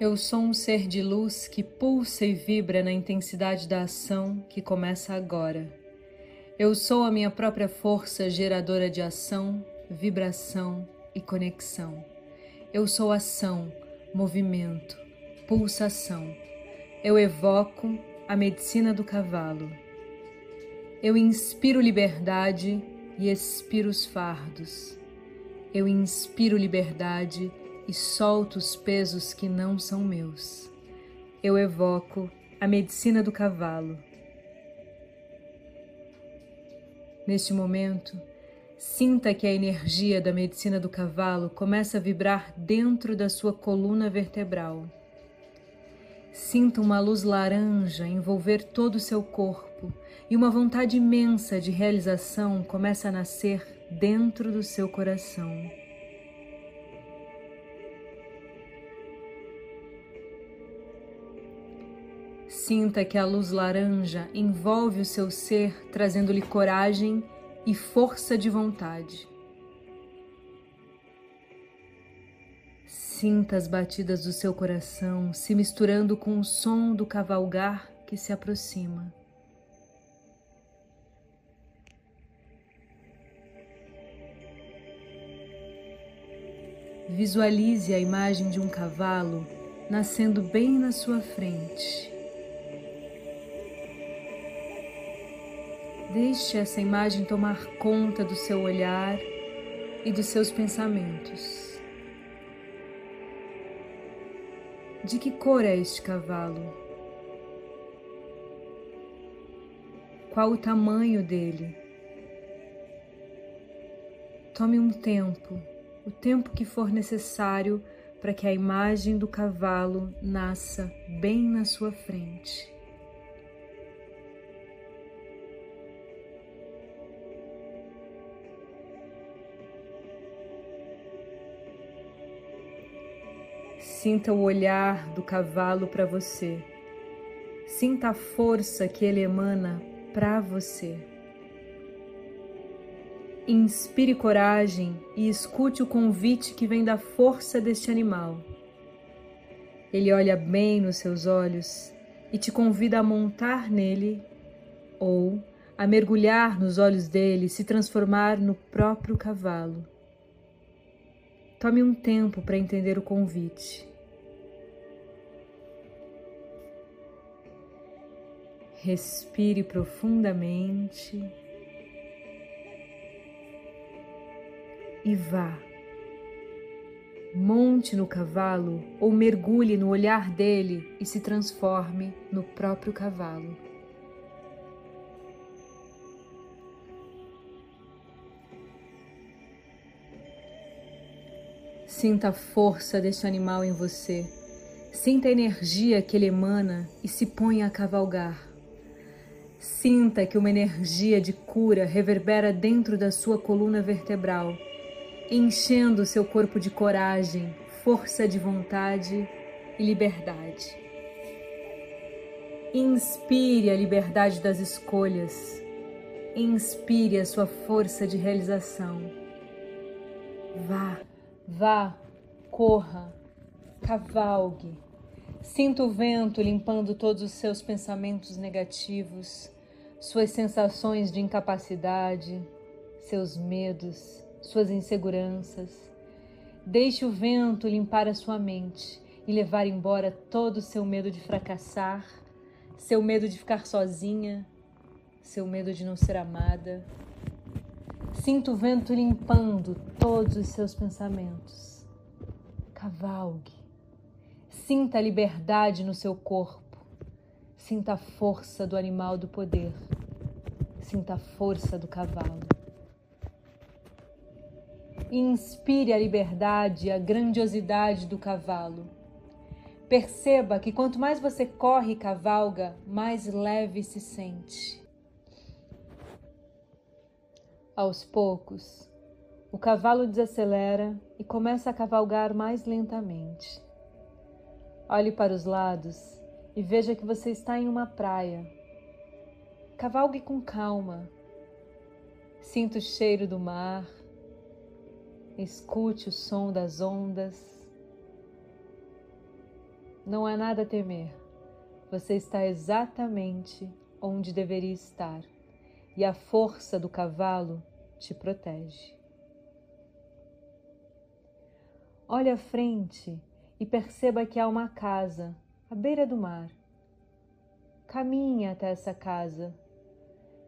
Eu sou um ser de luz que pulsa e vibra na intensidade da ação que começa agora. Eu sou a minha própria força geradora de ação, vibração e conexão. Eu sou ação, movimento, pulsação. Eu evoco a medicina do cavalo. Eu inspiro liberdade e expiro os fardos. Eu inspiro liberdade e solto os pesos que não são meus. Eu evoco a medicina do cavalo. Neste momento, sinta que a energia da medicina do cavalo começa a vibrar dentro da sua coluna vertebral. Sinta uma luz laranja envolver todo o seu corpo e uma vontade imensa de realização começa a nascer dentro do seu coração. Sinta que a luz laranja envolve o seu ser, trazendo-lhe coragem e força de vontade. Sinta as batidas do seu coração se misturando com o som do cavalgar que se aproxima. Visualize a imagem de um cavalo nascendo bem na sua frente. Deixe essa imagem tomar conta do seu olhar e dos seus pensamentos. De que cor é este cavalo? Qual o tamanho dele? Tome um tempo, o tempo que for necessário para que a imagem do cavalo nasça bem na sua frente. Sinta o olhar do cavalo para você. Sinta a força que ele emana para você. Inspire coragem e escute o convite que vem da força deste animal. Ele olha bem nos seus olhos e te convida a montar nele ou a mergulhar nos olhos dele e se transformar no próprio cavalo. Tome um tempo para entender o convite. Respire profundamente e vá. Monte no cavalo ou mergulhe no olhar dele e se transforme no próprio cavalo. Sinta a força deste animal em você. Sinta a energia que ele emana e se ponha a cavalgar. Sinta que uma energia de cura reverbera dentro da sua coluna vertebral, enchendo seu corpo de coragem, força de vontade e liberdade. Inspire a liberdade das escolhas. Inspire a sua força de realização. Vá, vá, corra, cavalgue Sinta o vento limpando todos os seus pensamentos negativos, suas sensações de incapacidade, seus medos, suas inseguranças. Deixe o vento limpar a sua mente e levar embora todo o seu medo de fracassar, seu medo de ficar sozinha, seu medo de não ser amada. Sinta o vento limpando todos os seus pensamentos. Cavalgue Sinta a liberdade no seu corpo. Sinta a força do animal do poder. Sinta a força do cavalo. Inspire a liberdade e a grandiosidade do cavalo. Perceba que quanto mais você corre e cavalga, mais leve se sente. Aos poucos, o cavalo desacelera e começa a cavalgar mais lentamente. Olhe para os lados e veja que você está em uma praia. Cavalgue com calma. Sinta o cheiro do mar. Escute o som das ondas. Não há nada a temer. Você está exatamente onde deveria estar e a força do cavalo te protege. Olhe à frente e perceba que há uma casa à beira do mar. Caminhe até essa casa.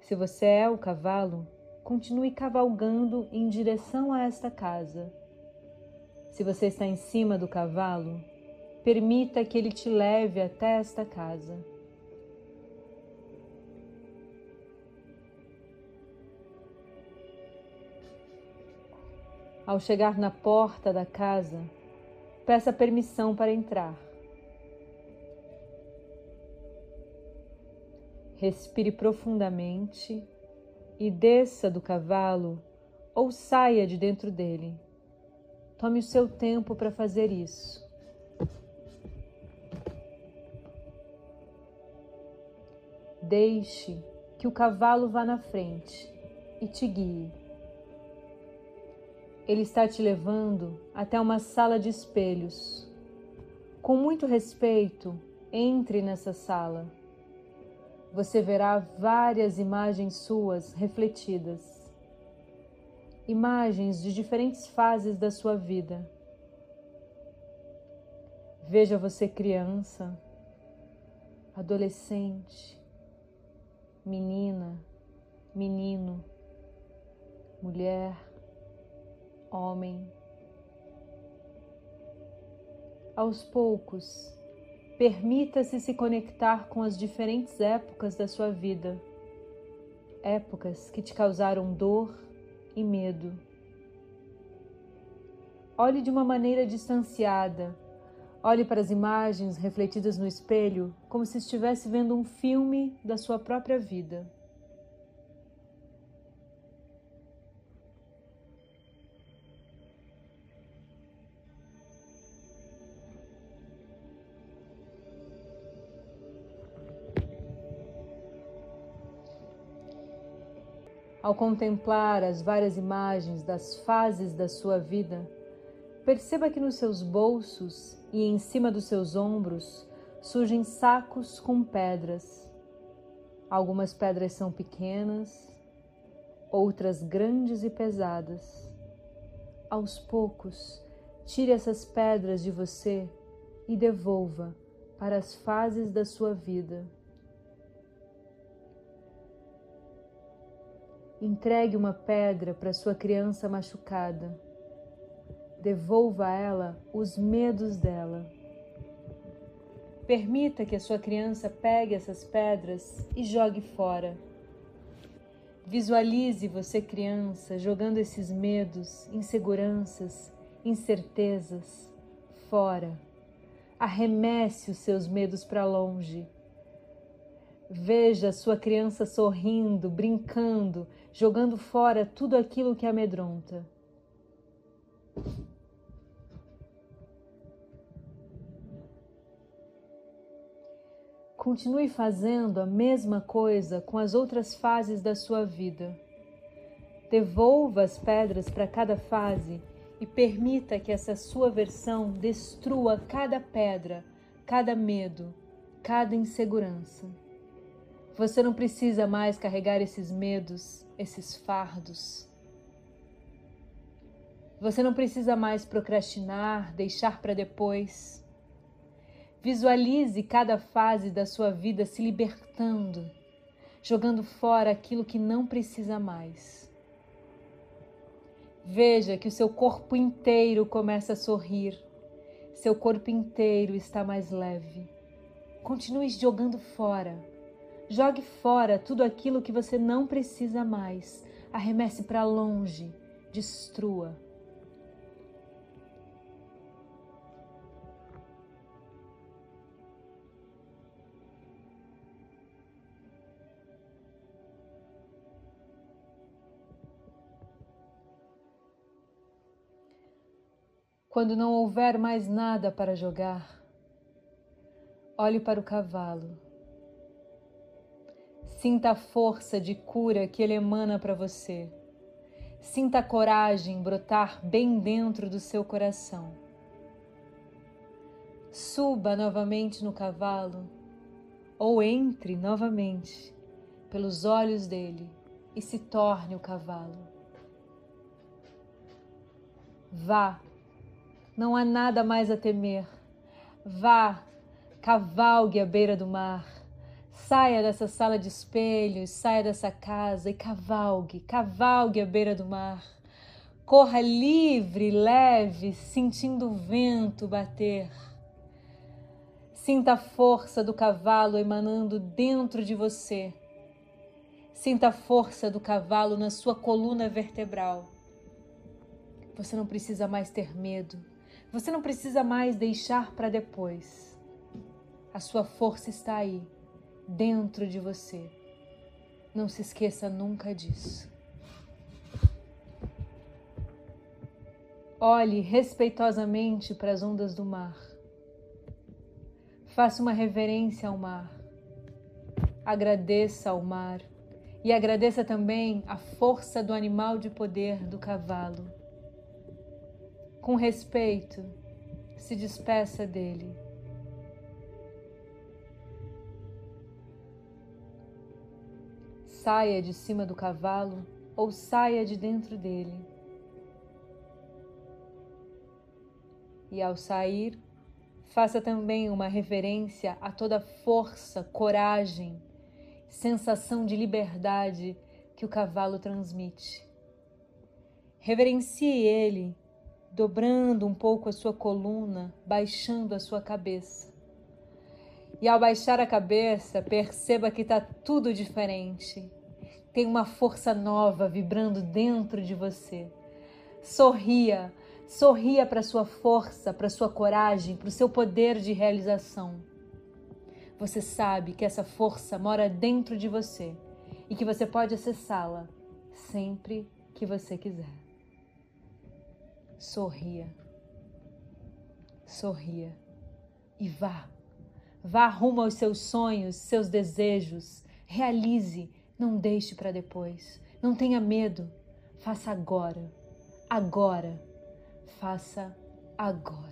Se você é o cavalo, continue cavalgando em direção a esta casa. Se você está em cima do cavalo, permita que ele te leve até esta casa. Ao chegar na porta da casa, peça permissão para entrar. Respire profundamente e desça do cavalo ou saia de dentro dele. Tome o seu tempo para fazer isso. Deixe que o cavalo vá na frente e te guie. Ele está te levando até uma sala de espelhos. Com muito respeito, entre nessa sala. Você verá várias imagens suas refletidas. Imagens de diferentes fases da sua vida. Veja você criança, adolescente, menina, menino, mulher, homem. Aos poucos, permita-se se conectar com as diferentes épocas da sua vida, épocas que te causaram dor e medo. Olhe de uma maneira distanciada, olhe para as imagens refletidas no espelho como se estivesse vendo um filme da sua própria vida. Ao contemplar as várias imagens das fases da sua vida, perceba que nos seus bolsos e em cima dos seus ombros surgem sacos com pedras. Algumas pedras são pequenas, outras grandes e pesadas. Aos poucos, tire essas pedras de você e devolva para as fases da sua vida. Entregue uma pedra para sua criança machucada. Devolva a ela os medos dela. Permita que a sua criança pegue essas pedras e jogue fora. Visualize você, criança, jogando esses medos, inseguranças, incertezas fora. Arremesse os seus medos para longe Veja sua criança sorrindo, brincando, jogando fora tudo aquilo que amedronta. Continue fazendo a mesma coisa com as outras fases da sua vida. Devolva as pedras para cada fase e permita que essa sua versão destrua cada pedra, cada medo, cada insegurança. Você não precisa mais carregar esses medos, esses fardos. Você não precisa mais procrastinar, deixar para depois. Visualize cada fase da sua vida se libertando, jogando fora aquilo que não precisa mais. Veja que o seu corpo inteiro começa a sorrir, seu corpo inteiro está mais leve. Continue jogando fora Jogue fora tudo aquilo que você não precisa mais. Arremesse para longe. Destrua. Quando não houver mais nada para jogar, olhe para o cavalo Sinta a força de cura que ele emana para você. Sinta a coragem brotar bem dentro do seu coração. Suba novamente no cavalo ou entre novamente pelos olhos dele e se torne o cavalo. Vá, não há nada mais a temer. Vá, cavalgue à beira do mar. Saia dessa sala de espelhos, saia dessa casa e cavalgue, cavalgue à beira do mar. Corra livre, leve, sentindo o vento bater. Sinta a força do cavalo emanando dentro de você. Sinta a força do cavalo na sua coluna vertebral. Você não precisa mais ter medo. Você não precisa mais deixar para depois. A sua força está aí, dentro de você. Não se esqueça nunca disso. Olhe respeitosamente para as ondas do mar. Faça uma reverência ao mar. Agradeça ao mar e agradeça também a força do animal de poder do cavalo. Com respeito, se despeça dele. Saia de cima do cavalo ou saia de dentro dele. E ao sair, faça também uma reverência a toda força, coragem, sensação de liberdade que o cavalo transmite. Reverencie ele, dobrando um pouco a sua coluna, baixando a sua cabeça. E ao baixar a cabeça, perceba que está tudo diferente. Tem uma força nova vibrando dentro de você. Sorria, sorria para sua força, para sua coragem, para o seu poder de realização. Você sabe que essa força mora dentro de você e que você pode acessá-la sempre que você quiser. Sorria, sorria e vá. Vá rumo aos seus sonhos, seus desejos. Realize, não deixe para depois. Não tenha medo. Faça agora. Agora. Faça agora.